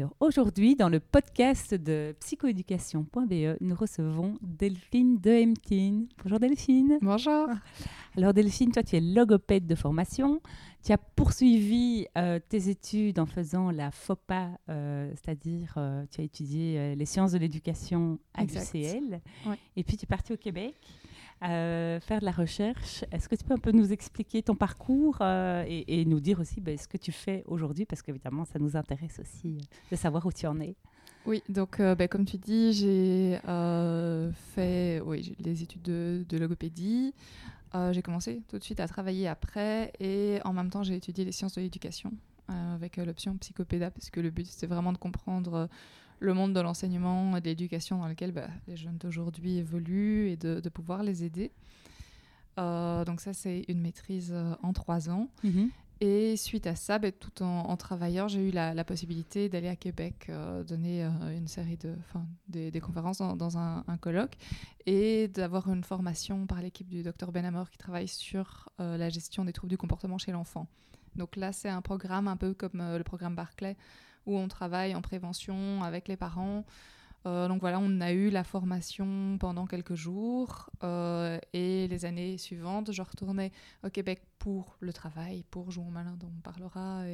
Alors aujourd'hui, dans le podcast de psychoéducation.be, nous recevons Delphine Dehemtine. Bonjour Delphine. Bonjour. Alors Delphine, toi tu es logopède de formation. Tu as poursuivi euh, tes études en faisant la FOPA, euh, c'est-à-dire euh, tu as étudié les sciences de l'éducation à l'UCL. Et puis tu es partie au Québec. Faire de la recherche. Est-ce que tu peux un peu nous expliquer ton parcours et, nous dire aussi ben, ce que tu fais aujourd'hui Parce qu'évidemment, ça nous intéresse aussi de savoir où tu en es. Oui, donc ben, comme tu dis, j'ai fait oui, des études de, logopédie. Euh, j'ai commencé tout de suite à travailler après et en même temps j'ai étudié les sciences de l'éducation euh, avec euh, l'option psychopéda parce que le but c'était vraiment de comprendre le monde de l'enseignement et de l'éducation dans lequel bah, les jeunes d'aujourd'hui évoluent et de, pouvoir les aider. donc ça c'est une maîtrise en trois ans. Mm-hmm. Et suite à ça, ben, tout en, travaillant, j'ai eu la, possibilité d'aller à Québec euh, donner euh, une série de, des, des conférences dans, un, colloque et d'avoir une formation par l'équipe du docteur Benamor qui travaille sur euh, la gestion des troubles du comportement chez l'enfant. Donc là, c'est un programme un peu comme le programme Barclay où on travaille en prévention avec les parents euh, donc voilà, on a eu la formation pendant quelques jours euh, et les années suivantes, je retournais au Québec pour le travail, pour jouer au malin dont on parlera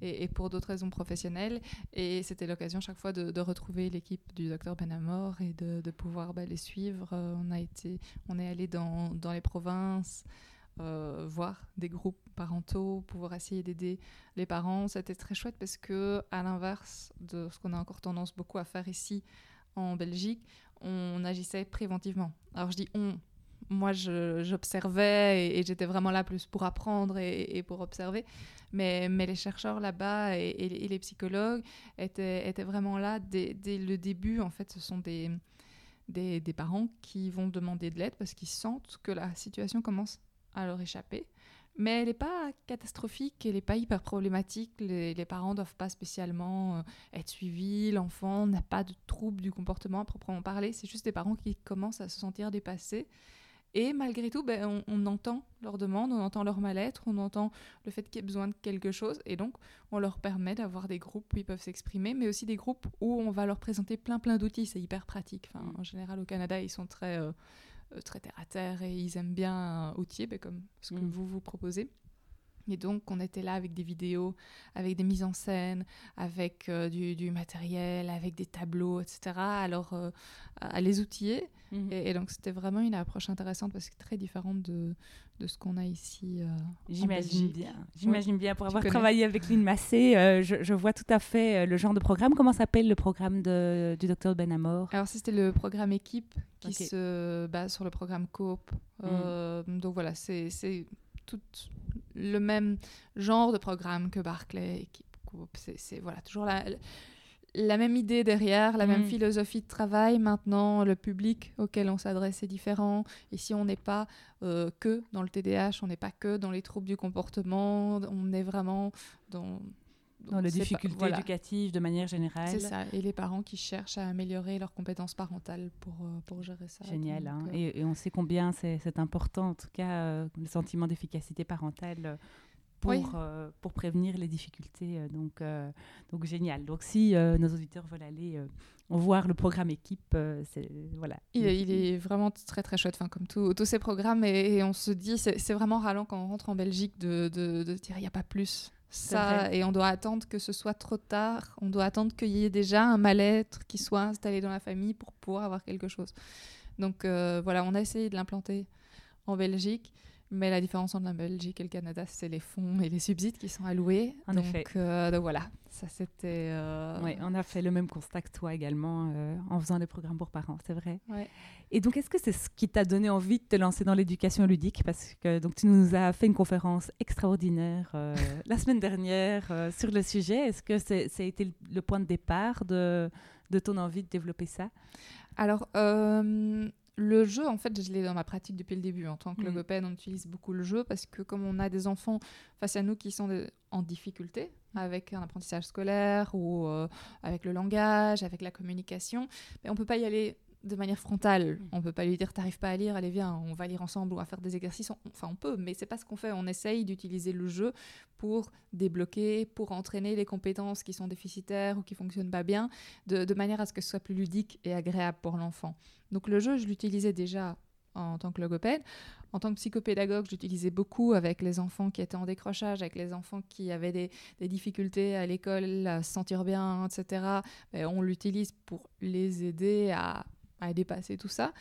et, pour d'autres raisons professionnelles. Et c'était l'occasion chaque fois de, retrouver l'équipe du docteur Benamor et de, pouvoir bah, les suivre. Euh, on, a été, on est allé dans les provinces. Voir des groupes parentaux, pouvoir essayer d'aider les parents, c'était très chouette parce que, à l'inverse de ce qu'on a encore tendance beaucoup à faire ici, en Belgique, on agissait préventivement. Alors je dis on, moi j'observais et, j'étais vraiment là plus pour apprendre et, pour observer, mais, mais les chercheurs là-bas et, les psychologues étaient, étaient vraiment là dès, le début. En fait, ce sont des, des, des parents qui vont demander de l'aide parce qu'ils sentent que la situation commence à leur échapper. Mais elle n'est pas catastrophique, elle n'est pas hyper problématique. Les, parents ne doivent pas spécialement euh, être suivis, l'enfant n'a pas de trouble du comportement à proprement parler. C'est juste des parents qui commencent à se sentir dépassés. Et malgré tout, ben, on, entend leurs demandes, on entend leur mal-être, on entend le fait qu'il y ait besoin de quelque chose. Et donc, on leur permet d'avoir des groupes où ils peuvent s'exprimer, mais aussi des groupes où on va leur présenter plein plein d'outils. C'est hyper pratique. Enfin, en général, au Canada, ils sont très... Euh, très terre à terre et ils aiment bien outiller, ben, comme ce que mm. vous vous proposez. Et donc, on était là avec des vidéos, avec des mises en scène, avec euh, du, matériel, avec des tableaux, etc. Alors, euh, à les outiller. Mhm. Et, donc, c'était vraiment une approche intéressante parce que très différente de, de ce qu'on a ici. Euh, J'imagine bien. J'imagine bien. Pour avoir travaillé avec Lynn Massé, je, je, vois tout à fait le genre de programme. Comment s'appelle le programme de, du docteur Benamor? Alors, c'était le programme équipe qui se base sur le programme coop. Mhm. Donc, voilà, c'est tout le même genre de programme que Barclay. C'est voilà, toujours la, la même idée derrière, la même mm. philosophie de travail. Maintenant, le public auquel on s'adresse est différent. Ici, on n'est pas euh, que dans le TDAH, on n'est pas que dans les troubles du comportement, on est vraiment dans dans les difficultés éducatives de manière générale. C'est ça, et les parents qui cherchent à améliorer leurs compétences parentales pour, euh, pour gérer ça. Génial, hein. euh, et, on sait combien c'est important, en tout cas, euh, le sentiment d'efficacité parentale pour, pour prévenir les difficultés. donc, donc, génial. Donc, si nos auditeurs veulent aller voir le programme équipe, c'est voilà. Il, il, est vraiment très très chouette, enfin, comme tous ces programmes, et, on se dit, c'est vraiment ralent quand on rentre en Belgique de, de, de dire il n'y a pas plus ça et on doit attendre que ce soit trop tard. On doit attendre qu'il y ait déjà un mal-être qui soit installé dans la famille pour pouvoir avoir quelque chose. Donc euh, voilà, on a essayé de l'implanter en Belgique, Mais la différence entre la Belgique et le Canada, c'est les fonds et les subsides qui sont alloués. En donc, effet. euh, donc voilà, ça c'était. euh, Ouais, on a fait le même constat que toi également euh, en faisant des programmes pour parents, c'est vrai. ouais. Et donc, est-ce que c'est ce qui t'a donné envie de te lancer dans l'éducation ludique? Parce que donc, tu nous as fait une conférence extraordinaire la semaine dernière sur le sujet. Est-ce que c'est, ça a été le- le point de départ de, de ton envie de développer ça? Alors, euh, le jeu, en fait, je l'ai dans ma pratique depuis le début. En tant que Mhm. logopède, on utilise beaucoup le jeu parce que comme on a des enfants face à nous qui sont de- en difficulté avec un apprentissage scolaire ou euh, avec le langage, avec la communication, ben, on peut pas y aller de manière frontale. Mhm. On peut pas lui dire t'arrives pas à lire, allez viens, on va lire ensemble ou à faire des exercices. On- Enfin, on peut, mais c'est pas ce qu'on fait. On essaye d'utiliser le jeu pour débloquer, pour entraîner les compétences qui sont déficitaires ou qui fonctionnent pas bien, de, de manière à ce que ce soit plus ludique et agréable pour l'enfant. Donc le jeu, je l'utilisais déjà en tant que logopède. En tant que psychopédagogue, j'utilisais beaucoup avec les enfants qui étaient en décrochage, avec les enfants qui avaient des, des difficultés à l'école, à se sentir bien, etc. Ben, on l'utilise pour les aider à, à dépasser tout ça.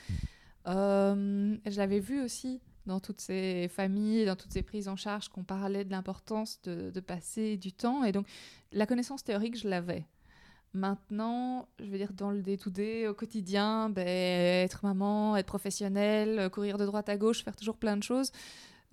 Euh, je l'avais vu aussi dans toutes ces familles, dans toutes ces prises en charge, qu'on parlait de l'importance de, de passer du temps. Et donc, la connaissance théorique, je l'avais. Maintenant, je veux dire, dans le day-to-day, au quotidien, ben, être maman, être professionnelle, courir de droite à gauche, faire toujours plein de choses,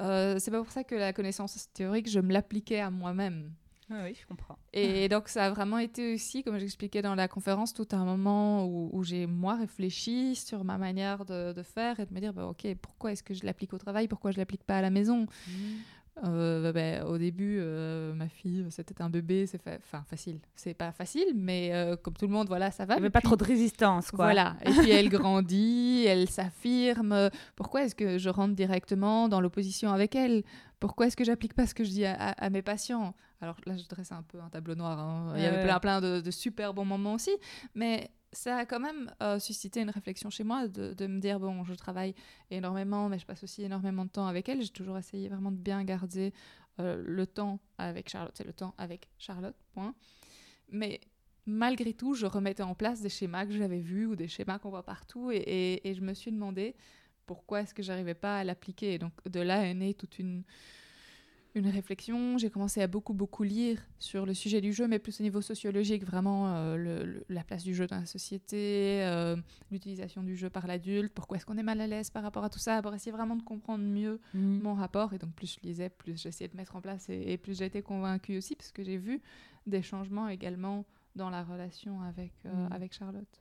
euh, c'est pas pour ça que la connaissance théorique, je me l'appliquais à moi-même. Oui, je comprends. Et donc, ça a vraiment été aussi, comme j'expliquais dans la conférence, tout un moment où, où j'ai, moi, réfléchi sur ma manière de, de faire et de me dire, bah, OK, pourquoi est-ce que je l'applique au travail? Pourquoi je l'applique pas à la maison? Euh, ben, au début, euh, ma fille, c'était un bébé, c'est fa- enfin facile. C'est pas facile, mais euh, comme tout le monde, voilà, ça va. Il n'y avait pas puis- trop de résistance, quoi. Voilà. Et puis elle grandit, elle s'affirme. Pourquoi est-ce que je rentre directement dans l'opposition avec elle? Pourquoi est-ce que j'applique pas ce que je dis à, à- à mes patients? Alors là, je dresse un peu un tableau noir. hein. Il y avait plein, plein de, de super bons moments aussi, mais ça a quand même euh, suscité une réflexion chez moi de, me dire bon, je travaille énormément, mais je passe aussi énormément de temps avec elle. J'ai toujours essayé vraiment de bien garder euh, le temps avec Charlotte. C'est le temps avec Charlotte. Point. Mais malgré tout, je remettais en place des schémas que j'avais vus ou des schémas qu'on voit partout et, et- je me suis demandé pourquoi est-ce que j'arrivais pas à l'appliquer. Donc de là est née toute une, une réflexion. J'ai commencé à beaucoup, beaucoup lire sur le sujet du jeu, mais plus au niveau sociologique, vraiment euh, le- le- la place du jeu dans la société, euh, l'utilisation du jeu par l'adulte, pourquoi est-ce qu'on est mal à l'aise par rapport à tout ça, pour essayer vraiment de comprendre mieux Mhm. mon rapport. Et donc, plus je lisais, plus j'essayais de mettre en place et, et plus j'étais convaincue aussi, parce que j'ai vu des changements également dans la relation avec, euh, Mm. avec Charlotte.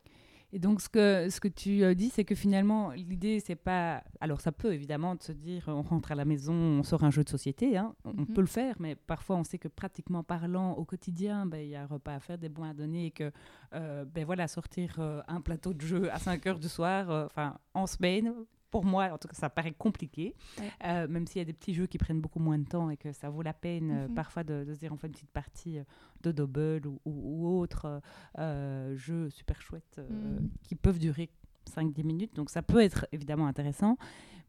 Et donc, ce que, ce que tu euh, dis, c'est que finalement, l'idée, c'est pas. Alors, ça peut évidemment de se dire, on rentre à la maison, on sort un jeu de société, hein. on Mhm. peut le faire, mais parfois, on sait que pratiquement parlant, au quotidien, ben, il y a un repas à faire, des bons à donner, et que, euh, ben voilà, sortir euh, un plateau de jeu à 5 heures du soir, enfin, en semaine, pour moi, en tout cas, ça paraît compliqué, Ouais. Euh, même s'il y a des petits jeux qui prennent beaucoup moins de temps et que ça vaut la peine euh, Mhm. parfois de, de se dire, on fait une petite partie euh, de double ou, ou, ou autre euh, jeu super chouette Mhm. qui peuvent durer 5-10 minutes. Donc ça peut être évidemment intéressant.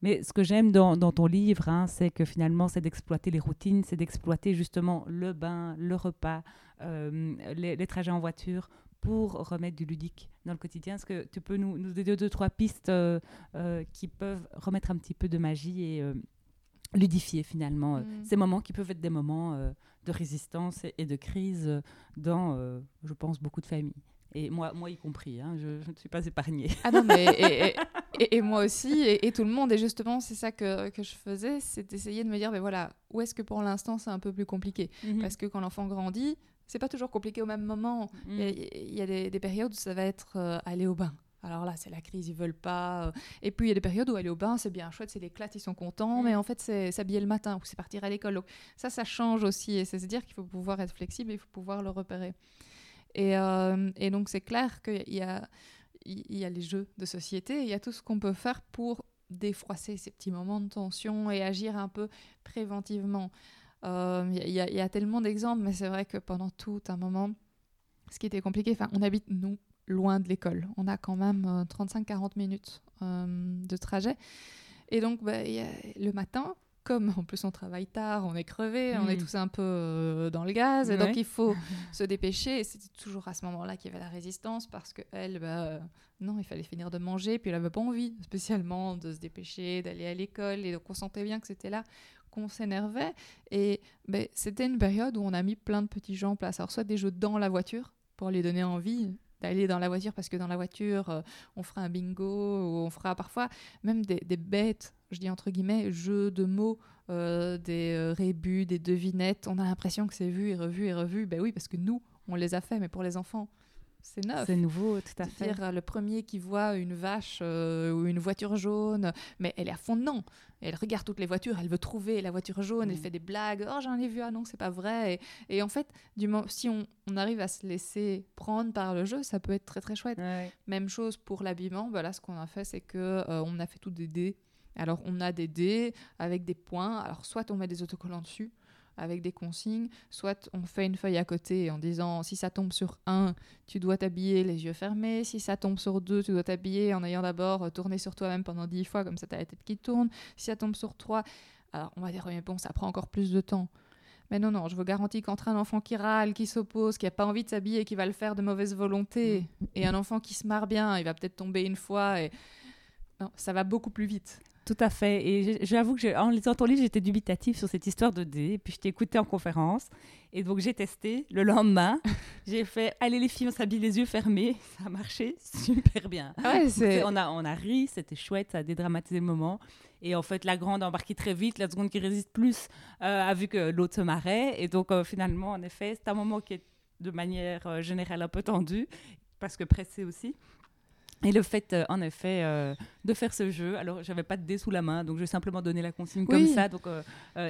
Mais ce que j'aime dans, dans ton livre, hein, c'est que finalement, c'est d'exploiter les routines, c'est d'exploiter justement le bain, le repas, les, les trajets en voiture pour remettre du ludique dans le quotidien. Est-ce que tu peux nous, nous donner deux, trois pistes euh, euh, qui peuvent remettre un petit peu de magie et euh, ludifier finalement Mm. ces moments qui peuvent être des moments de résistance et, et de crise dans, je pense, beaucoup de familles. Et moi, moi y compris, hein, je, je ne suis pas épargnée. Ah non, mais et, et- et- et moi aussi, et, et tout le monde. Et justement, c'est ça que, que je faisais, c'est d'essayer de me dire, ben voilà, où est-ce que pour l'instant c'est un peu plus compliqué? Parce que quand l'enfant grandit, c'est pas toujours compliqué au même moment. Mm. Il y a, il y a des, des périodes où ça va être euh, aller au bain. Alors là, c'est la crise, ils veulent pas. euh. Et puis il y a des périodes où aller au bain, c'est bien chouette, c'est l'éclate, ils sont contents, Mm. mais en fait, c'est s'habiller le matin ou c'est partir à l'école. Donc ça, ça change aussi. Et c'est se dire qu'il faut pouvoir être flexible et il faut pouvoir le repérer. Et, euh, et donc, c'est clair qu'il y a, il y a les jeux de société, il y a tout ce qu'on peut faire pour défroisser ces petits moments de tension et agir un peu préventivement. Euh, Il y, a- il y a tellement d'exemples, mais c'est vrai que pendant tout un moment, ce qui était compliqué, enfin, on habite, nous, loin de l'école. On a quand même euh, 35-40 minutes euh, de trajet. Et donc, bah, il y a- le matin, comme en plus on travaille tard, on est crevé, on est Mm. tous un peu euh, dans le gaz, et donc il faut se dépêcher. Et c'était toujours à ce moment-là qu'il y avait la résistance parce que elle, bah, euh, non, il fallait finir de manger, puis elle avait pas envie spécialement de se dépêcher, d'aller à l'école, et donc on sentait bien que c'était là qu'on s'énervait. Et ben, c'était une période où on a mis plein de petits jeux en place. Alors soit des jeux dans la voiture pour les donner envie d'aller dans la voiture parce que dans la voiture euh, on fera un bingo ou on fera parfois même des, bêtes, je dis entre guillemets, jeux de mots, euh, des euh, rébus, des devinettes. On a l'impression que c'est vu et revu et revu. Ben oui, parce que nous, on les a fait, mais pour les enfants, c'est neuf. C'est nouveau, tout à fait. C'est-à-dire euh, le premier qui voit une vache euh, ou une voiture jaune, mais elle est à fond dedans. Elle regarde toutes les voitures, elle veut trouver la voiture jaune, elle Mm. fait des blagues. Oh, j'en ai vu, ah non, c'est pas vrai. Et, et en fait, du moment, si on, on arrive à se laisser prendre par le jeu, ça peut être très très chouette. Ouais. Même chose pour l'habillement. Voilà, ce qu'on a fait, c'est que euh, on a fait tout des dés. Alors, on a des dés avec des points. Alors, soit on met des autocollants dessus avec des consignes, soit on fait une feuille à côté en disant si ça tombe sur un, tu dois t'habiller les yeux fermés. Si ça tombe sur deux, tu dois t'habiller en ayant d'abord tourné sur toi-même pendant dix fois, comme ça t'as la tête qui tourne. Si ça tombe sur trois, alors on va dire, mais bon, ça prend encore plus de temps. Mais non, non, je vous garantis qu'entre un enfant qui râle, qui s'oppose, qui n'a pas envie de s'habiller, qui va le faire de mauvaise volonté, et un enfant qui se marre bien, il va peut-être tomber une fois, et non, ça va beaucoup plus vite. Tout à fait. Et j'avoue que en lisant ton livre, j'étais dubitative sur cette histoire de dés. Et puis je t'ai écouté en conférence. Et donc j'ai testé. Le lendemain, j'ai fait Allez, les filles, on s'habille les yeux fermés. Ça a marché super bien. Ouais, C'est- On a, on a ri, c'était chouette, ça a dédramatisé le moment. Et en fait, la grande a embarqué très vite, la seconde qui résiste plus euh, a vu que l'autre se marrait. Et donc, euh, finalement, en effet, c'est un moment qui est de manière euh, générale un peu tendu, parce que pressé aussi. Et le fait, euh, en effet, euh, de faire ce jeu, alors j'avais pas de dés sous la main, donc j'ai simplement donné la consigne comme ça. Donc, euh,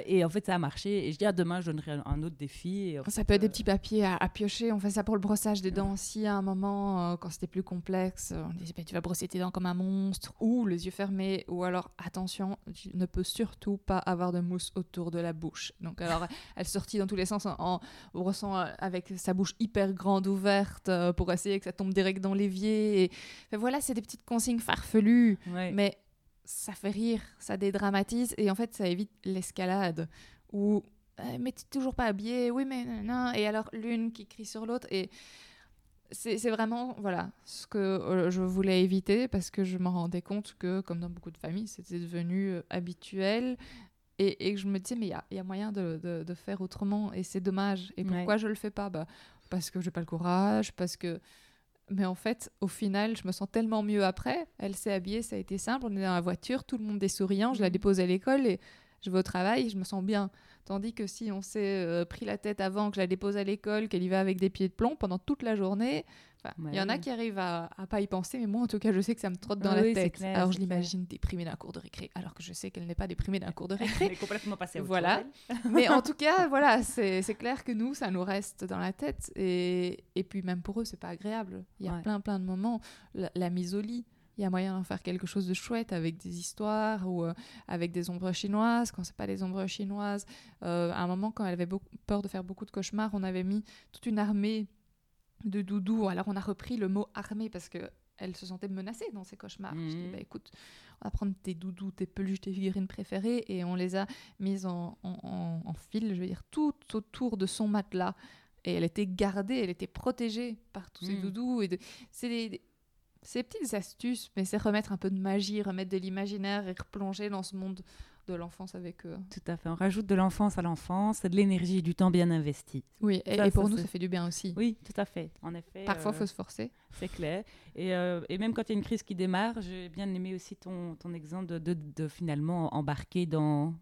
et en fait, ça a marché. Et je dis, ah, demain, je donnerai un, autre défi. Et Ça fait, peut être des petits papiers à, à piocher. On fait ça pour le brossage des dents aussi. À un moment, quand c'était plus complexe, on disait bah, tu vas brosser tes dents comme un monstre, ou les yeux fermés, ou alors attention, tu ne peux surtout pas avoir de mousse autour de la bouche. Donc alors, elle sortit dans tous les sens en, en brossant avec sa bouche hyper grande ouverte pour essayer que ça tombe direct dans l'évier. Et voilà, c'est des petites consignes farfelues. ouais. Mais ça fait rire, ça dédramatise. Et en fait ça évite l'escalade où euh, mais t'es toujours pas habillé, oui mais non, et alors l'une qui crie sur l'autre. Et c'est vraiment voilà ce que euh, je voulais éviter parce que je me rendais compte que comme dans beaucoup de familles c'était devenu euh, habituel. Et, et que je me disais mais il y y a moyen de, de- de faire autrement. Et c'est dommage. Et pourquoi je le fais pas? Bah, parce que j'ai pas le courage parce que mais en fait, au final, je me sens tellement mieux après. Elle s'est habillée, ça a été simple. On est dans la voiture, tout le monde est souriant. Je la Mhm. dépose à l'école et je vais au travail, je me sens bien. Tandis que si on s'est euh, pris la tête avant que je la dépose à l'école, qu'elle y va avec des pieds de plomb pendant toute la journée, il y en a qui arrivent à, à pas y penser, mais moi en tout cas, je sais que ça me trotte dans Ah la tête. clair, alors je l'imagine déprimée d'un cours de récré, alors que je sais qu'elle n'est pas déprimée d'un cours de récré. Elle est complètement passée à autre Voilà. Mais en tout cas, voilà, c'est c'est clair que nous, ça nous reste dans la tête. Et, et puis même pour eux, c'est pas agréable. Il y a Ouais. plein, plein de moments. La, la mise au lit, il y a moyen d'en faire quelque chose de chouette avec des histoires ou euh, avec des ombres chinoises. Quand c'est pas des ombres chinoises, euh, à un moment, quand elle avait beaucoup, peur de faire beaucoup de cauchemars, on avait mis toute une armée de doudous. Alors on a repris le mot armée parce que elle se sentait menacée dans ses cauchemars. Je dis, Mhm. bah, écoute, on va prendre tes doudous, tes peluches, tes figurines préférées et on les a mises en, en, en- en fil, je veux dire, tout autour de son matelas. Et elle était gardée, elle était protégée par tous ces Mhm. doudous. Et de- c'est des, des petites astuces, mais c'est remettre un peu de magie, remettre de l'imaginaire et replonger dans ce monde de l'enfance avec eux. Tout à fait. On rajoute de l'enfance à l'enfance, c'est de l'énergie, du temps bien investi. Oui, et, Ça, et pour ça, nous, ça fait du bien aussi. Oui, tout à fait. En effet. Parfois, il euh, faut se forcer. C'est clair. Et, euh, et même quand il y a une crise qui démarre, j'ai bien aimé aussi ton, ton exemple de, de- de finalement embarquer dans,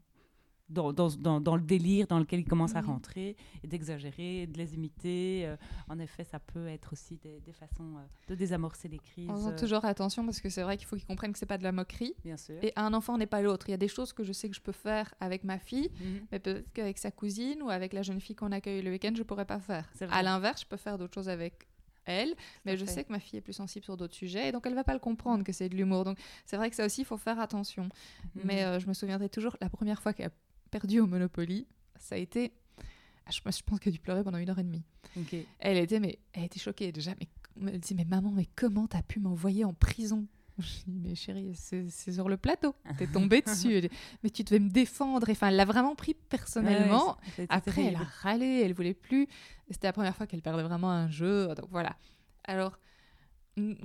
dans, dans, dans- dans le délire dans lequel ils commencent à rentrer et d'exagérer, de les imiter. Euh, en effet, ça peut être aussi des, des façons euh, de désamorcer les crises. En faisant euh, toujours attention parce que c'est vrai qu'il faut qu'ils comprennent que c'est pas de la moquerie. Bien sûr. Et un enfant n'est pas l'autre. Il y a des choses que je sais que je peux faire avec ma fille, Mhm. mais peut-être qu'avec sa cousine ou avec la jeune fille qu'on accueille le week-end, je pourrais pas faire. À l'inverse, je peux faire d'autres choses avec elle, mais je fait. sais que ma fille est plus sensible sur d'autres sujets, et donc elle va pas le comprendre que c'est de l'humour. Donc c'est vrai que ça aussi, il faut faire attention. Mhm. Mais euh, je me souviendrai toujours, la première fois qu'elle a perdu au Monopoly, ça a été... ah, Je, je pense qu'elle a dû pleurer pendant une heure et demie. Elle était, mais, elle était choquée déjà. Mais, elle dit, mais maman, mais comment t'as pu m'envoyer en prison? Je dis, mais chérie, c'est sur le plateau. T'es tombée dessus. Dit, mais tu devais me défendre. Enfin, elle l'a vraiment pris personnellement. Ouais, ouais, c'était Après, elle a râlé, elle voulait plus. C'était la première fois qu'elle perdait vraiment un jeu. Donc voilà. Alors,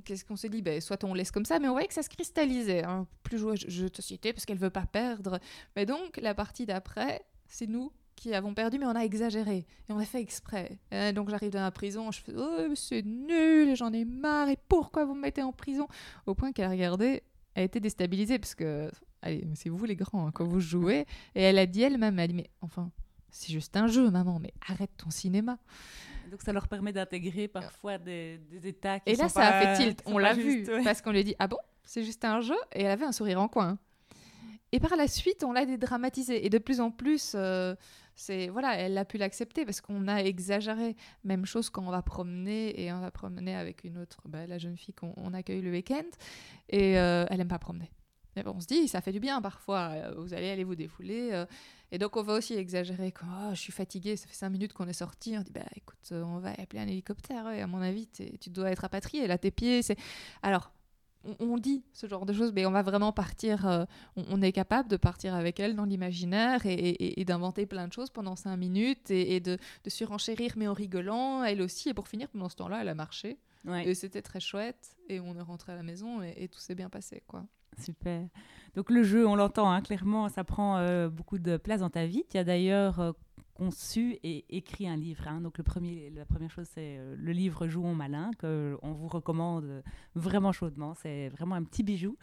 qu'est-ce qu'on s'est dit? Ben, Soit on laisse comme ça, mais on voyait que ça se cristallisait. hein. Plus jouer à jeu de société parce qu'elle veut pas perdre. Mais donc, la partie d'après, c'est nous qui avons perdu, mais on a exagéré. Et on a fait exprès. Donc, j'arrive dans la prison, je fais Oh, c'est nul, j'en ai marre, et pourquoi vous me mettez en prison? Au point qu'elle a regardé, elle été déstabilisée parce que, allez, c'est vous les grands, hein, quand vous jouez. Et elle a dit elle-même, elle a dit, mais enfin, c'est juste un jeu, maman, mais arrête ton cinéma. Donc ça leur permet d'intégrer parfois des, des états qui Et là, ça a fait tilt, on l'a vu, ouais. parce qu'on lui a dit, ah bon, c'est juste un jeu, et elle avait un sourire en coin. Et par la suite, on l'a dédramatisé, et de plus en plus, euh, c'est voilà, elle a pu l'accepter parce qu'on a exagéré. Même chose quand on va promener, et on va promener avec une autre, bah, la jeune fille qu'on on accueille le week-end, et euh, elle aime pas promener. On se dit, ça fait du bien parfois, euh, vous allez aller vous défouler. euh, et donc, on va aussi exagérer. Quand Oh, je suis fatiguée, ça fait cinq minutes qu'on est sorti. On dit, bah écoute, euh, on va appeler un hélicoptère. ouais, à mon avis, tu dois être rapatrié. Là, tes pieds, c'est. Alors, on, on dit ce genre de choses, mais on va vraiment partir. euh, on, on est capable de partir avec elle dans l'imaginaire et, et- et d'inventer plein de choses pendant cinq minutes et, et de, de surenchérir, mais en rigolant, elle aussi. Et pour finir, pendant ce temps-là, elle a marché. Ouais. Et c'était très chouette. Et on est rentré à la maison et, et tout s'est bien passé, quoi. Super. Donc le jeu, on l'entend hein, clairement, ça prend euh, beaucoup de place dans ta vie. Tu as d'ailleurs euh, conçu et écrit un livre. hein. Donc le premier, la première chose, c'est euh, le livre Jouons malin que on vous recommande vraiment chaudement. C'est vraiment un petit bijou.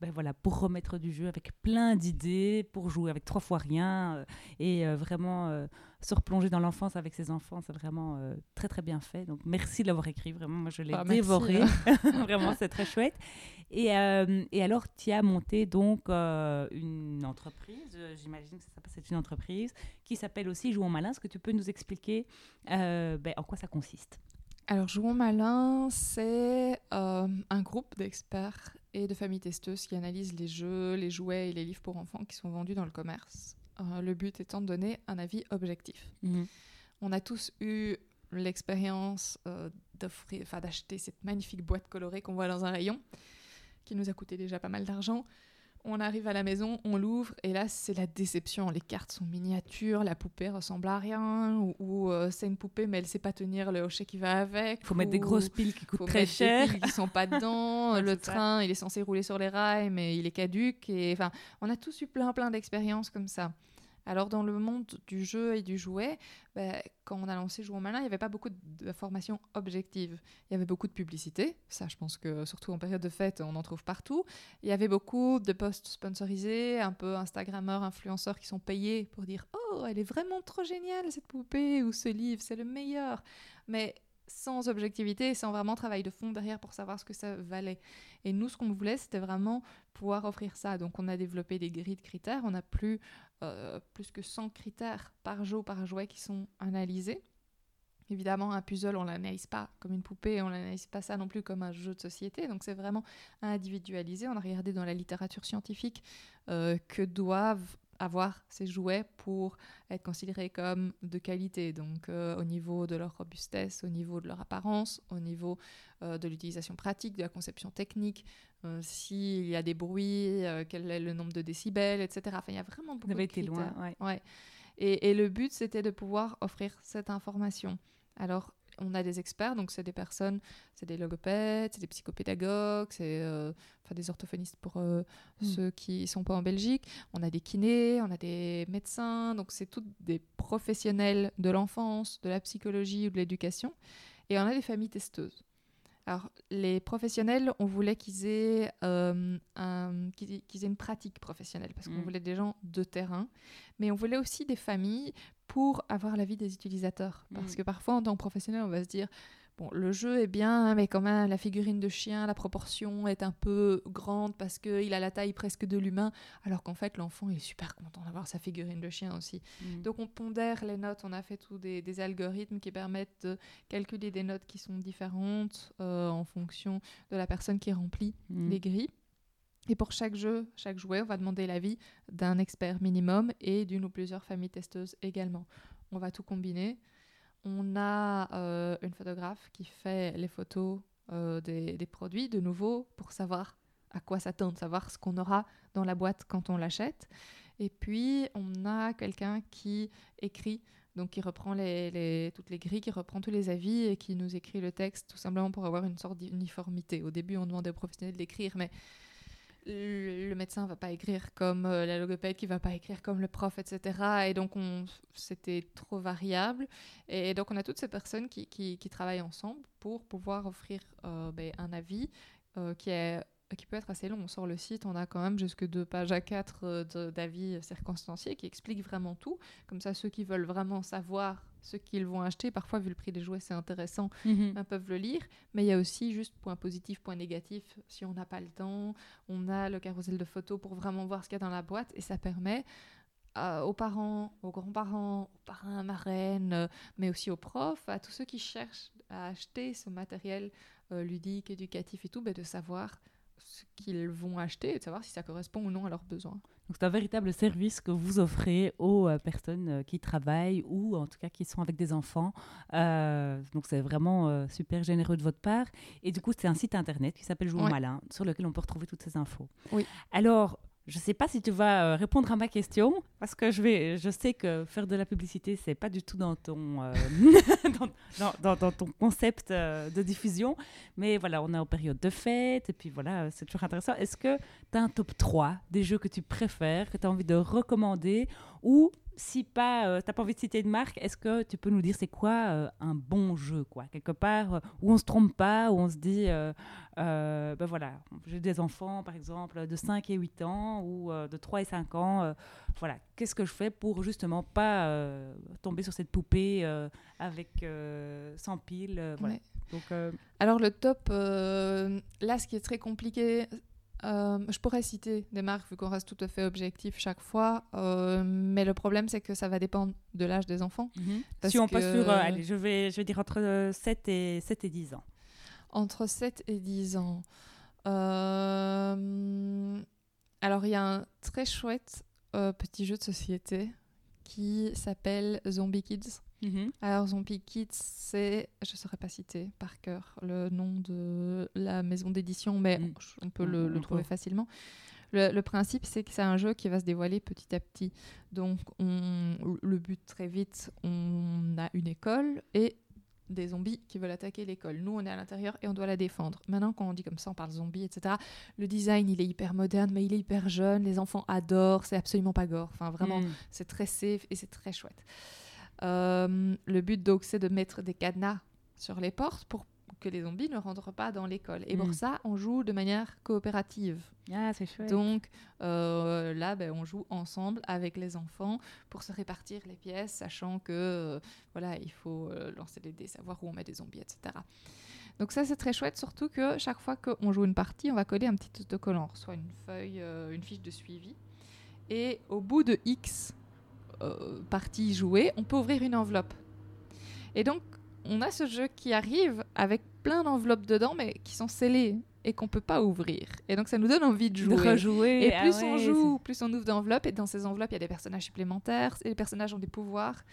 Ben voilà, pour remettre du jeu avec plein d'idées, pour jouer avec trois fois rien euh, et euh, vraiment euh, se replonger dans l'enfance avec ses enfants, c'est vraiment très très bien fait. Donc merci de l'avoir écrit, vraiment, moi je l'ai Ah, merci, dévoré, hein. vraiment c'est très chouette. Et, et alors tu as monté donc une entreprise, j'imagine que c'est une entreprise qui s'appelle aussi Jouons malin. Est-ce que tu peux nous expliquer ben, en quoi ça consiste? Alors, Jouons Malin, c'est euh, un groupe d'experts et de familles testeuses qui analysent les jeux, les jouets et les livres pour enfants qui sont vendus dans le commerce. Euh, le but étant de donner un avis objectif. On a tous eu l'expérience euh, d'offrir, enfin d'acheter cette magnifique boîte colorée qu'on voit dans un rayon, qui nous a coûté déjà pas mal d'argent. On arrive à la maison, on l'ouvre, et là, c'est la déception. Les cartes sont miniatures, la poupée ressemble à rien, ou, ou, euh, c'est une poupée, mais elle sait pas tenir le hochet qui va avec. Il faut mettre des grosses piles qui coûtent très mettre des cher. piles qui sont pas dedans. Ouais, le ça. train, il est censé rouler sur les rails, mais il est caduque. Et enfin, on a tous eu plein, plein d'expériences comme ça. Alors, dans le monde du jeu et du jouet, ben, quand on a lancé Jouons Malin, il n'y avait pas beaucoup d'informations objectives. Il y avait beaucoup de publicité. Ça, je pense que surtout en période de fête, on en trouve partout. Il y avait beaucoup de posts sponsorisés, un peu Instagrammeurs, influenceurs qui sont payés pour dire Oh, elle est vraiment trop géniale cette poupée ou ce livre, c'est le meilleur. Mais sans objectivité, sans vraiment travail de fond derrière pour savoir ce que ça valait. Et nous, ce qu'on voulait, c'était vraiment pouvoir offrir ça. Donc, on a développé des grilles de critères. On a plus, euh, plus que 100 critères par jeu, par jouet qui sont analysés. Évidemment, un puzzle, on l'analyse pas comme une poupée, on l'analyse pas ça non plus comme un jeu de société. Donc, c'est vraiment individualisé. On a regardé dans la littérature scientifique euh, que doivent avoir ces jouets pour être considérés comme de qualité, donc euh, au niveau de leur robustesse, au niveau de leur apparence, au niveau euh, de l'utilisation pratique, de la conception technique, euh, s'il y a des bruits, euh, quel est le nombre de décibels, etc. Enfin, il y a vraiment beaucoup Vous avez de été loin. Ouais. Et, et le but, c'était de pouvoir offrir cette information. Alors, on a des experts, donc c'est des personnes, c'est des logopèdes, c'est des psychopédagogues, c'est euh, enfin, des orthophonistes pour euh, Mm. ceux qui ne sont pas en Belgique. On a des kinés, on a des médecins, donc c'est tous des professionnels de l'enfance, de la psychologie ou de l'éducation. Et on a des familles testeuses. Alors, les professionnels, on voulait qu'ils aient, euh, aient une pratique professionnelle, parce qu'on Mm. voulait des gens de terrain, mais on voulait aussi des familles pour avoir l'avis des utilisateurs. Parce Mm. que parfois, en tant que professionnel, on va se dire, bon, le jeu est bien, mais quand même, la figurine de chien, la proportion est un peu grande parce qu'il a la taille presque de l'humain, alors qu'en fait, l'enfant est super content d'avoir sa figurine de chien aussi. Mm. Donc on pondère les notes, on a fait tous des, des algorithmes qui permettent de calculer des notes qui sont différentes euh, en fonction de la personne qui remplit Mm. les grilles. Et pour chaque jeu, chaque jouet, on va demander l'avis d'un expert minimum et d'une ou plusieurs familles testeuses également. On va tout combiner. On a euh, une photographe qui fait les photos euh, des, produits, de nouveau, pour savoir à quoi s'attendre, savoir ce qu'on aura dans la boîte quand on l'achète. Et puis, on a quelqu'un qui écrit, donc qui reprend toutes les grilles, qui reprend tous les avis et qui nous écrit le texte, tout simplement pour avoir une sorte d'uniformité. Au début, on demandait aux professionnels d'écrire, mais le, médecin va pas écrire comme euh, la logopède, qui va pas écrire comme le prof, etc. Et donc, on, c'était trop variable. Et donc, on a toutes ces personnes qui, travaillent ensemble pour pouvoir offrir euh, ben, un avis euh, qui peut être assez long. On sort le site, on a quand même jusque deux pages à quatre d'avis circonstanciés qui expliquent vraiment tout. Comme ça, ceux qui veulent vraiment savoir ce qu'ils vont acheter, parfois, vu le prix des jouets, c'est intéressant, Mhm. ben, peuvent le lire. Mais il y a aussi juste point positif, point négatif. Si on n'a pas le temps, on a le carrousel de photos pour vraiment voir ce qu'il y a dans la boîte et ça permet euh, aux parents, aux grands-parents, aux parrains, marraines, euh, mais aussi aux profs, à tous ceux qui cherchent à acheter ce matériel euh, ludique, éducatif et tout, ben, de savoir ce qu'ils vont acheter et de savoir si ça correspond ou non à leurs besoins. Donc c'est un véritable service que vous offrez aux euh, personnes euh, qui travaillent ou en tout cas qui sont avec des enfants. Euh, donc c'est vraiment super généreux de votre part. Et du coup, c'est un site internet qui s'appelle Ouais. Malin sur lequel on peut retrouver toutes ces infos. Oui. Alors, je ne sais pas si tu vas euh, répondre à ma question parce que je, sais que faire de la publicité, c'est pas du tout dans ton, euh, dans, ton concept euh, de diffusion. Mais voilà, on est en période de fête et puis voilà, c'est toujours intéressant. Est-ce que tu as un top 3 des jeux que tu préfères, que tu as envie de recommander ou si pas, euh, t'as pas envie de citer une marque, est-ce que tu peux nous dire c'est quoi euh, un bon jeu, quoi, quelque part euh, où on se trompe pas, où on se dit, euh, ben voilà, j'ai des enfants par exemple de 5 et 8 ans ou de 3 et 5 ans, voilà, qu'est-ce que je fais pour justement pas tomber sur cette poupée avec 100 piles, voilà. Ouais. Donc, euh, Alors le top, là ce qui est très compliqué, euh, je pourrais citer des marques vu qu'on reste tout à fait objectif chaque fois, euh, mais le problème c'est que ça va dépendre de l'âge des enfants. Parce si on passe sur, euh, allez, je vais, je vais dire entre euh, 7 et, 7 et 10 ans. Entre 7 et 10 ans. Alors il y a un très chouette petit jeu de société qui s'appelle Zombie Kids. Alors Zombie Kids, c'est, je ne saurais pas citer par cœur le nom de la maison d'édition, mais Mm. on peut le, trouver facilement. Le, le principe, c'est que c'est un jeu qui va se dévoiler petit à petit. Donc, on, le but très vite, on a une école et des zombies qui veulent attaquer l'école. Nous, on est à l'intérieur et on doit la défendre. Maintenant, quand on dit comme ça, on parle zombies, etc. Le design, il est hyper moderne, mais il est hyper jeune. Les enfants adorent. C'est absolument pas gore. Enfin, vraiment, Mm. c'est très safe et c'est très chouette. Euh, le but donc c'est de mettre des cadenas sur les portes pour que les zombies ne rentrent pas dans l'école. Et Mm. pour ça, on joue de manière coopérative. Ah, c'est chouette. Donc euh, là, ben, on joue ensemble avec les enfants pour se répartir les pièces, sachant que euh, voilà, il faut euh, lancer les dés, savoir où on met des zombies, etc. Donc ça, c'est très chouette, surtout que chaque fois qu'on joue une partie, on va coller un petit autocollant, soit une feuille, une fiche de suivi. Et au bout de X euh, parties jouées, on peut ouvrir une enveloppe. Et donc, on a ce jeu qui arrive avec plein d'enveloppes dedans, mais qui sont scellées et qu'on peut pas ouvrir. Et donc, ça nous donne envie de de jouer. rejouer. Et ah plus on joue, plus on ouvre d'enveloppes. Et dans ces enveloppes, il y a des personnages supplémentaires. Et les personnages ont des pouvoirs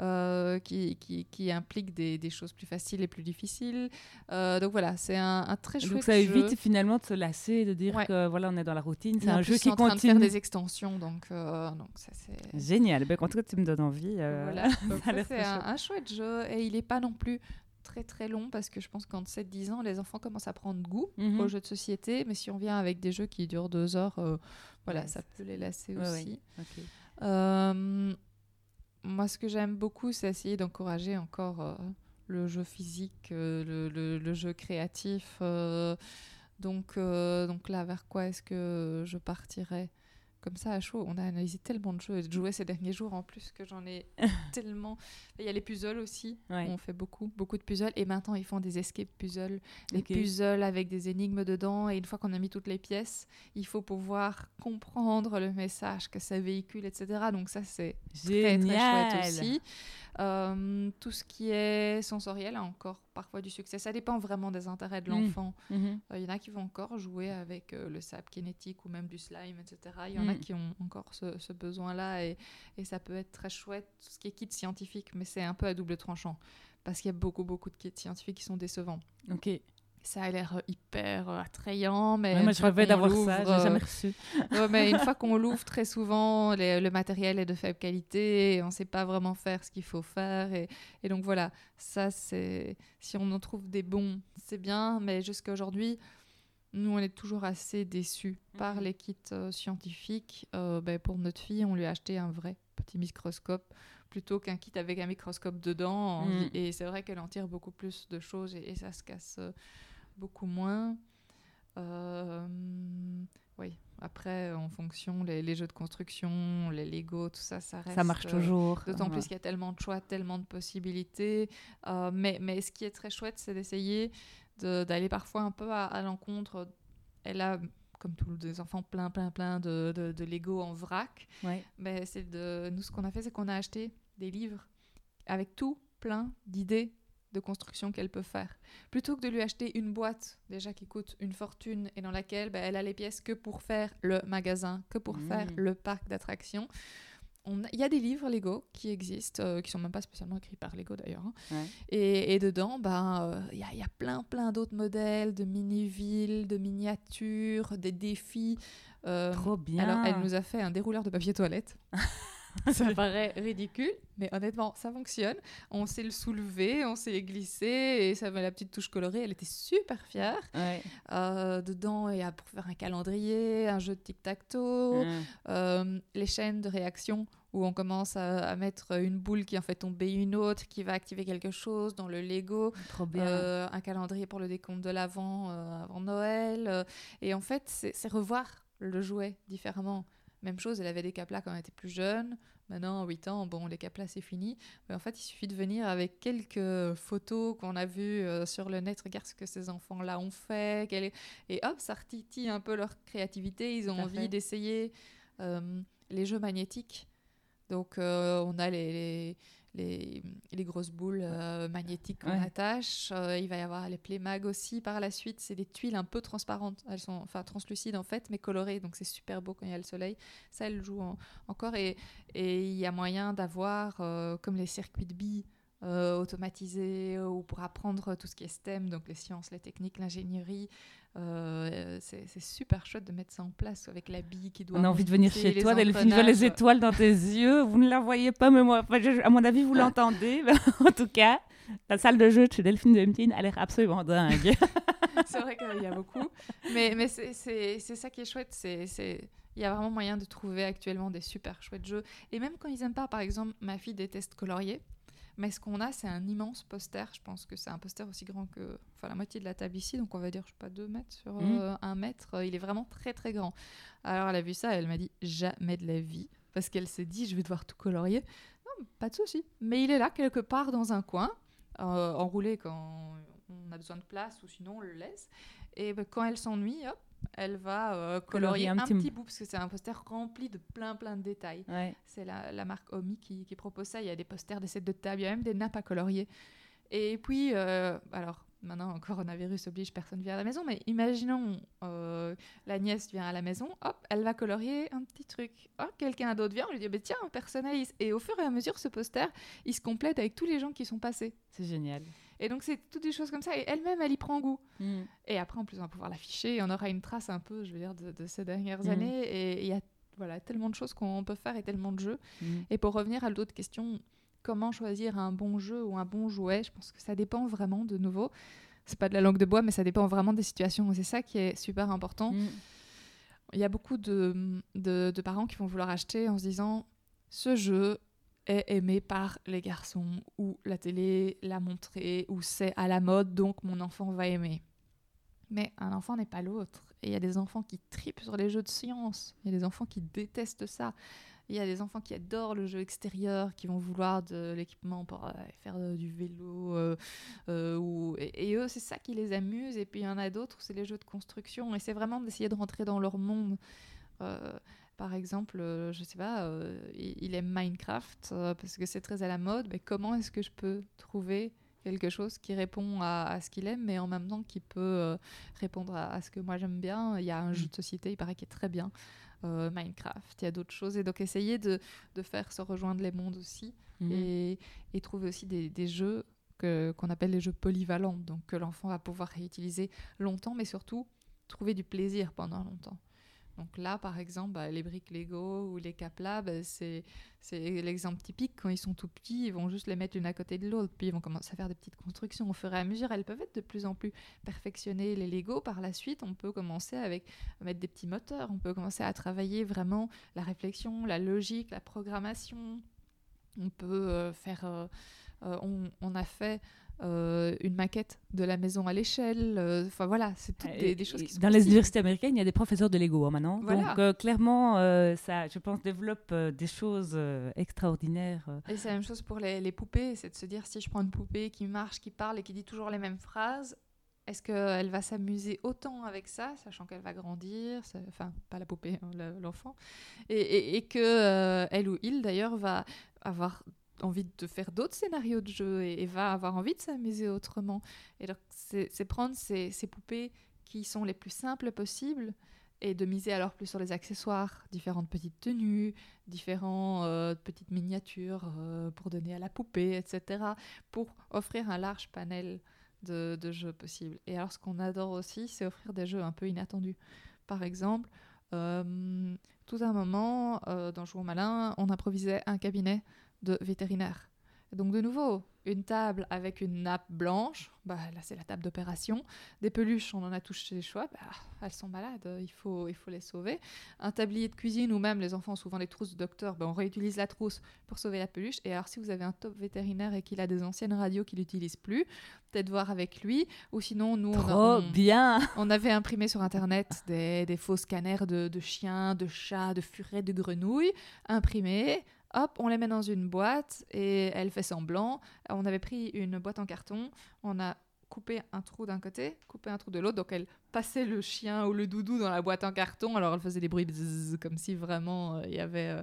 euh, qui, qui, qui impliquent des, des choses plus faciles et plus difficiles. Euh, donc voilà, c'est un, un très chouette Donc ça évite jeu. finalement de se lasser, de dire Ouais. que voilà, on est dans la routine. C'est un jeu qui sont en train de faire continue. des extensions. Donc, euh, donc ça, c'est... Génial. Ben, en tout cas, tu me donnes envie. Voilà. C'est un, un chouette jeu. Et il n'est pas non plus très très long parce que je pense qu'en 7-10 ans, les enfants commencent à prendre goût Mhm. aux jeux de société. Mais si on vient avec des jeux qui durent deux heures, euh, voilà, Ouais, ça peut les lasser Ouais, aussi. ouais. Euh, moi, ce que j'aime beaucoup, c'est essayer d'encourager encore euh, le jeu physique, le, le- le jeu créatif. donc, donc là, vers quoi est-ce que je partirais? Comme ça à chaud On a analysé tellement de et de jouer ces derniers jours en plus que j'en ai tellement. Il y a les puzzles aussi. Ouais. On fait beaucoup, beaucoup de puzzles. Et maintenant, ils font des escape puzzles. Des puzzles avec des énigmes dedans. Et une fois qu'on a mis toutes les pièces, il faut pouvoir comprendre le message que ça véhicule, etc. Donc ça, c'est très, très Génial. chouette aussi. Euh, tout ce qui est sensoriel a encore parfois du succès. Ça dépend vraiment des intérêts de Mm. l'enfant. Mhm. Euh, Il y en a qui vont encore jouer avec euh, le sable kinétique ou même du slime, etc. Il y en a Mm. qui ont encore ce, ce besoin-là et, et ça peut être très chouette, tout ce qui est kit scientifique, mais c'est un peu à double tranchant parce qu'il y a beaucoup, beaucoup de kits scientifiques qui sont décevants. Ok. Ça a l'air hyper attrayant, mais Ouais, moi, je rêvais d'avoir ça, j'ai euh, jamais reçu. Ouais, mais une fois qu'on l'ouvre, très souvent, les- le matériel est de faible qualité, et on ne sait pas vraiment faire ce qu'il faut faire. Et, et donc voilà, ça, c'est. Si on en trouve des bons, c'est bien, mais jusqu'à aujourd'hui, nous, on est toujours assez déçus par Mhm. les kits euh, scientifiques. Euh, ben, pour notre fille, on lui a acheté un vrai petit microscope plutôt qu'un kit avec un microscope dedans. Mhm. Et c'est vrai qu'elle en tire beaucoup plus de choses et, et ça se casse euh, beaucoup moins. Euh, oui, après, en fonction, les, les jeux de construction, les Lego, tout ça, ça reste. Ça marche euh, toujours. D'autant Ouais. plus qu'il y a tellement de choix, tellement de possibilités. Euh, mais, mais ce qui est très chouette, c'est d'essayer de- d'aller parfois un peu à, à l'encontre. Elle a, comme tous les enfants, plein, plein, plein de, de, de Lego en vrac. Ouais. Mais c'est de nous, ce qu'on a fait, c'est qu'on a acheté des livres avec tout plein d'idées de construction qu'elle peut faire. Plutôt que de lui acheter une boîte déjà qui coûte une fortune et dans laquelle ben, elle a les pièces que pour faire le magasin, que pour Mm. faire le parc d'attractions. Il y a des livres Lego qui existent, euh, qui sont même pas spécialement écrits par Lego d'ailleurs. hein. Ouais. Et, et dedans, ben, euh, il y, a- il y a plein, plein d'autres modèles de mini-villes, de miniatures, des défis. euh, Trop bien. alors, elle nous a fait un dérouleur de papier toilette. ça paraît ridicule, mais honnêtement, ça fonctionne. On sait le soulever, on sait glisser, et ça met la petite touche colorée. Elle était super fière. Ouais. Euh, dedans, il y a pour faire un calendrier, un jeu de tic-tac-toe, Ouais. euh, les chaînes de réaction où on commence à, à mettre une boule qui en fait tomber une autre, qui va activer quelque chose dans le Lego. Trop bien. Euh, un calendrier pour le décompte de l'avant euh, avant Noël. euh, et en fait, c'est revoir le jouet différemment. Même chose, elle avait des caplas quand elle était plus jeune. Maintenant, à 8 ans, bon, les caplas, c'est fini. Mais en fait, il suffit de venir avec quelques photos qu'on a vues euh, sur le net. Regarde ce que ces enfants-là ont fait. est- Et hop, ça retitille un peu leur créativité. Ils ont envie d'essayer euh, les jeux magnétiques. Donc, euh, on a les, les, les, les grosses boules euh, magnétiques qu'on Ouais. attache. Euh, il va y avoir les playmags aussi par la suite. C'est des tuiles un peu transparentes. Elles sont enfin translucides en fait, mais colorées. Donc, c'est super beau quand il y a le soleil. Ça, elle joue en- encore. Et et il y a moyen d'avoir, euh, comme les circuits de billes, automatisés ou pour apprendre tout ce qui est STEM, donc les sciences, les techniques, l'ingénierie. Euh, c'est super chouette de mettre ça en place avec la bille qui doit. On a envie de venir chez toi, Delphine. Je vois les étoiles dans tes yeux. Vous ne la voyez pas, mais moi, enfin, je- à mon avis, vous l'entendez. En tout cas, la salle de jeu de chez Delphine Demtine a l'air absolument dingue. c'est vrai qu'il y a beaucoup. Mais, mais c'est- ça qui est chouette. c'est- Il y a vraiment moyen de trouver actuellement des super chouettes jeux. Et même quand ils n'aiment pas, par exemple, ma fille déteste colorier. Mais ce qu'on a, c'est un immense poster. Je pense que c'est un poster aussi grand que enfin, la moitié de la table ici. Donc on va dire, je sais pas, 2 mètres sur Mhm. euh, un mètre. Euh, Il est vraiment très très grand. Alors elle a vu ça, elle m'a dit jamais de la vie. Parce qu'elle s'est dit, je vais devoir tout colorier. Non, pas de souci. Mais il est là quelque part dans un coin, euh, enroulé quand on a besoin de place ou sinon on le laisse. Et ben, quand elle s'ennuie, hop, elle va euh, colorier Colorier un, un petit bout parce que c'est un poster rempli de plein plein de détails. Ouais. C'est la, la marque Omi qui, qui propose ça. Il y a des posters, des sets de table, il y a même des nappes à colorier. Et puis, euh, alors maintenant, coronavirus oblige, personne vient à la maison, mais imaginons euh, la nièce vient à la maison, hop, elle va colorier un petit truc. Oh, quelqu'un d'autre vient, on lui dit, bah, tiens, personnalise. Et au fur et à mesure, ce poster, il se complète avec tous les gens qui sont passés. C'est génial. Et donc, c'est toutes des choses comme ça. Et elle-même, elle y prend goût. Mm. Et après, en plus, on va pouvoir l'afficher et on aura une trace un peu, je veux dire, de, de ces dernières Mhm. années. Et il y a voilà, tellement de choses qu'on peut faire et tellement de jeux. Mm. Et pour revenir à l'autre question, comment choisir un bon jeu ou un bon jouet? Je pense que ça dépend vraiment de nouveau. C'est pas de la langue de bois, mais ça dépend vraiment des situations. C'est ça qui est super important. Mm. Il y a beaucoup de, de, de parents qui vont vouloir acheter en se disant ce jeu est aimé par les garçons ou la télé l'a montré ou c'est à la mode donc mon enfant va aimer. Mais un enfant n'est pas l'autre. Et il y a des enfants qui tripent sur les jeux de science. Il y a des enfants qui détestent ça. Il y a des enfants qui adorent le jeu extérieur, qui vont vouloir de l'équipement pour euh, faire euh, du vélo. euh, ou... et, et eux, c'est ça qui les amuse. Et puis il y en a d'autres, c'est les jeux de construction. Et c'est vraiment d'essayer de rentrer dans leur monde. Par exemple, euh, je sais pas, euh, il, aime Minecraft euh, parce que c'est très à la mode. Mais comment est-ce que je peux trouver quelque chose qui répond à, à ce qu'il aime, mais en même temps qui peut euh, répondre à, à ce que moi j'aime bien? Il y a un jeu de société, il paraît, qui est très bien. euh, Minecraft, il y a d'autres choses. Et donc essayer de, de faire se rejoindre les mondes aussi Mm. et, et trouver aussi des, des jeux qu'on appelle les jeux polyvalents, donc que l'enfant va pouvoir réutiliser longtemps, mais surtout trouver du plaisir pendant longtemps. Donc là, par exemple, bah, les briques Lego ou les Capla, bah, c'est l'exemple typique. Quand ils sont tout petits, ils vont juste les mettre l'une à côté de l'autre, puis ils vont commencer à faire des petites constructions au fur et à mesure. Elles peuvent être de plus en plus perfectionnées. Les Lego, par la suite, on peut commencer avec à mettre des petits moteurs. On peut commencer à travailler vraiment la réflexion, la logique, la programmation. On peut euh, faire... Euh, euh, on, on, a fait euh, une maquette de la maison à l'échelle. Euh, enfin voilà, c'est toutes des, choses qui Dans les universités américaines, il y a des professeurs de Lego hein, maintenant. Donc euh, clairement, ça, je pense, développe des choses extraordinaires. Et c'est la même chose pour les, les poupées, c'est de se dire si je prends une poupée qui marche, qui parle et qui dit toujours les mêmes phrases, est-ce qu'elle va s'amuser autant avec ça, sachant qu'elle va grandir, enfin pas la poupée, hein, l'enfant, et, et, et, que elle ou il d'ailleurs va avoir envie de faire d'autres scénarios de jeu et, va avoir envie de s'amuser autrement. Et donc, c'est prendre ces, poupées qui sont les plus simples possibles et de miser alors plus sur les accessoires, différentes petites tenues, différentes euh, petites miniatures euh, pour donner à la poupée, etc., pour offrir un large panel de, jeux possibles. Et alors, ce qu'on adore aussi, c'est offrir des jeux un peu inattendus. Par exemple, euh, tout un moment, dans Jouons Malin, on improvisait un cabinet de vétérinaire. donc de nouveau, une table avec une nappe blanche, bah, là c'est la table d'opération. Des peluches, on en a touché les choix, bah, elles sont malades, il faut, il faut les sauver. Un tablier de cuisine ou même les enfants ont souvent des trousses de docteur, bah, on réutilise la trousse pour sauver la peluche. Et alors si vous avez un top vétérinaire et qu'il a des anciennes radios qu'il n'utilise plus, peut-être voir avec lui. Ou sinon, nous, on, bien. on avait imprimé sur Internet des, des faux scanners de, de chiens, de chats, de furets, de grenouilles, imprimés hop, on les met dans une boîte et elle fait semblant. On avait pris une boîte en carton, on a coupé un trou d'un côté, coupé un trou de l'autre, donc elle passait le chien ou le doudou dans la boîte en carton, alors elle faisait des bruits comme si vraiment euh, il y avait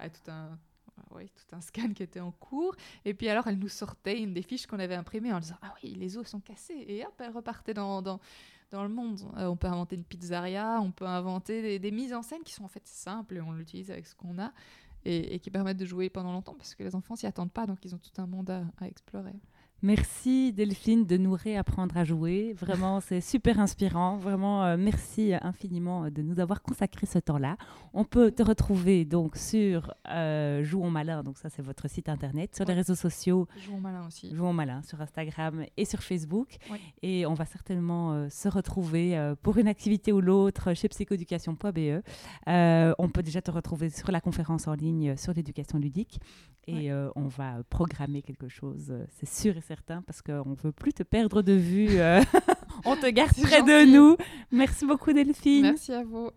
euh, tout un scan qui était en cours. Et puis alors, elle nous sortait une des fiches qu'on avait imprimées en disant Ah oui, les os sont cassés. Et hop, elle repartait dans le monde. Euh, on peut inventer une pizzeria, on peut inventer des, des, mises en scène qui sont en fait simples et on l'utilise avec ce qu'on a et, qui permettent de jouer pendant longtemps parce que les enfants s'y attendent pas, donc ils ont tout un monde à explorer. Merci Delphine de nous réapprendre à jouer. Vraiment, c'est super inspirant. Vraiment, euh, merci infiniment de nous avoir consacré ce temps-là. On peut te retrouver donc sur euh, Jouons Malin, donc ça c'est votre site internet, sur les réseaux sociaux. Jouons Malin aussi. Jouons Malin sur Instagram et sur Facebook. Et on va certainement euh, se retrouver pour une activité ou l'autre chez psychoéducation.be. on peut déjà te retrouver sur la conférence en ligne sur l'éducation ludique et on va programmer quelque chose, c'est sûr et parce qu'on ne veut plus te perdre de vue. Euh. on te garde près de nous. Merci beaucoup Delphine. Merci à vous.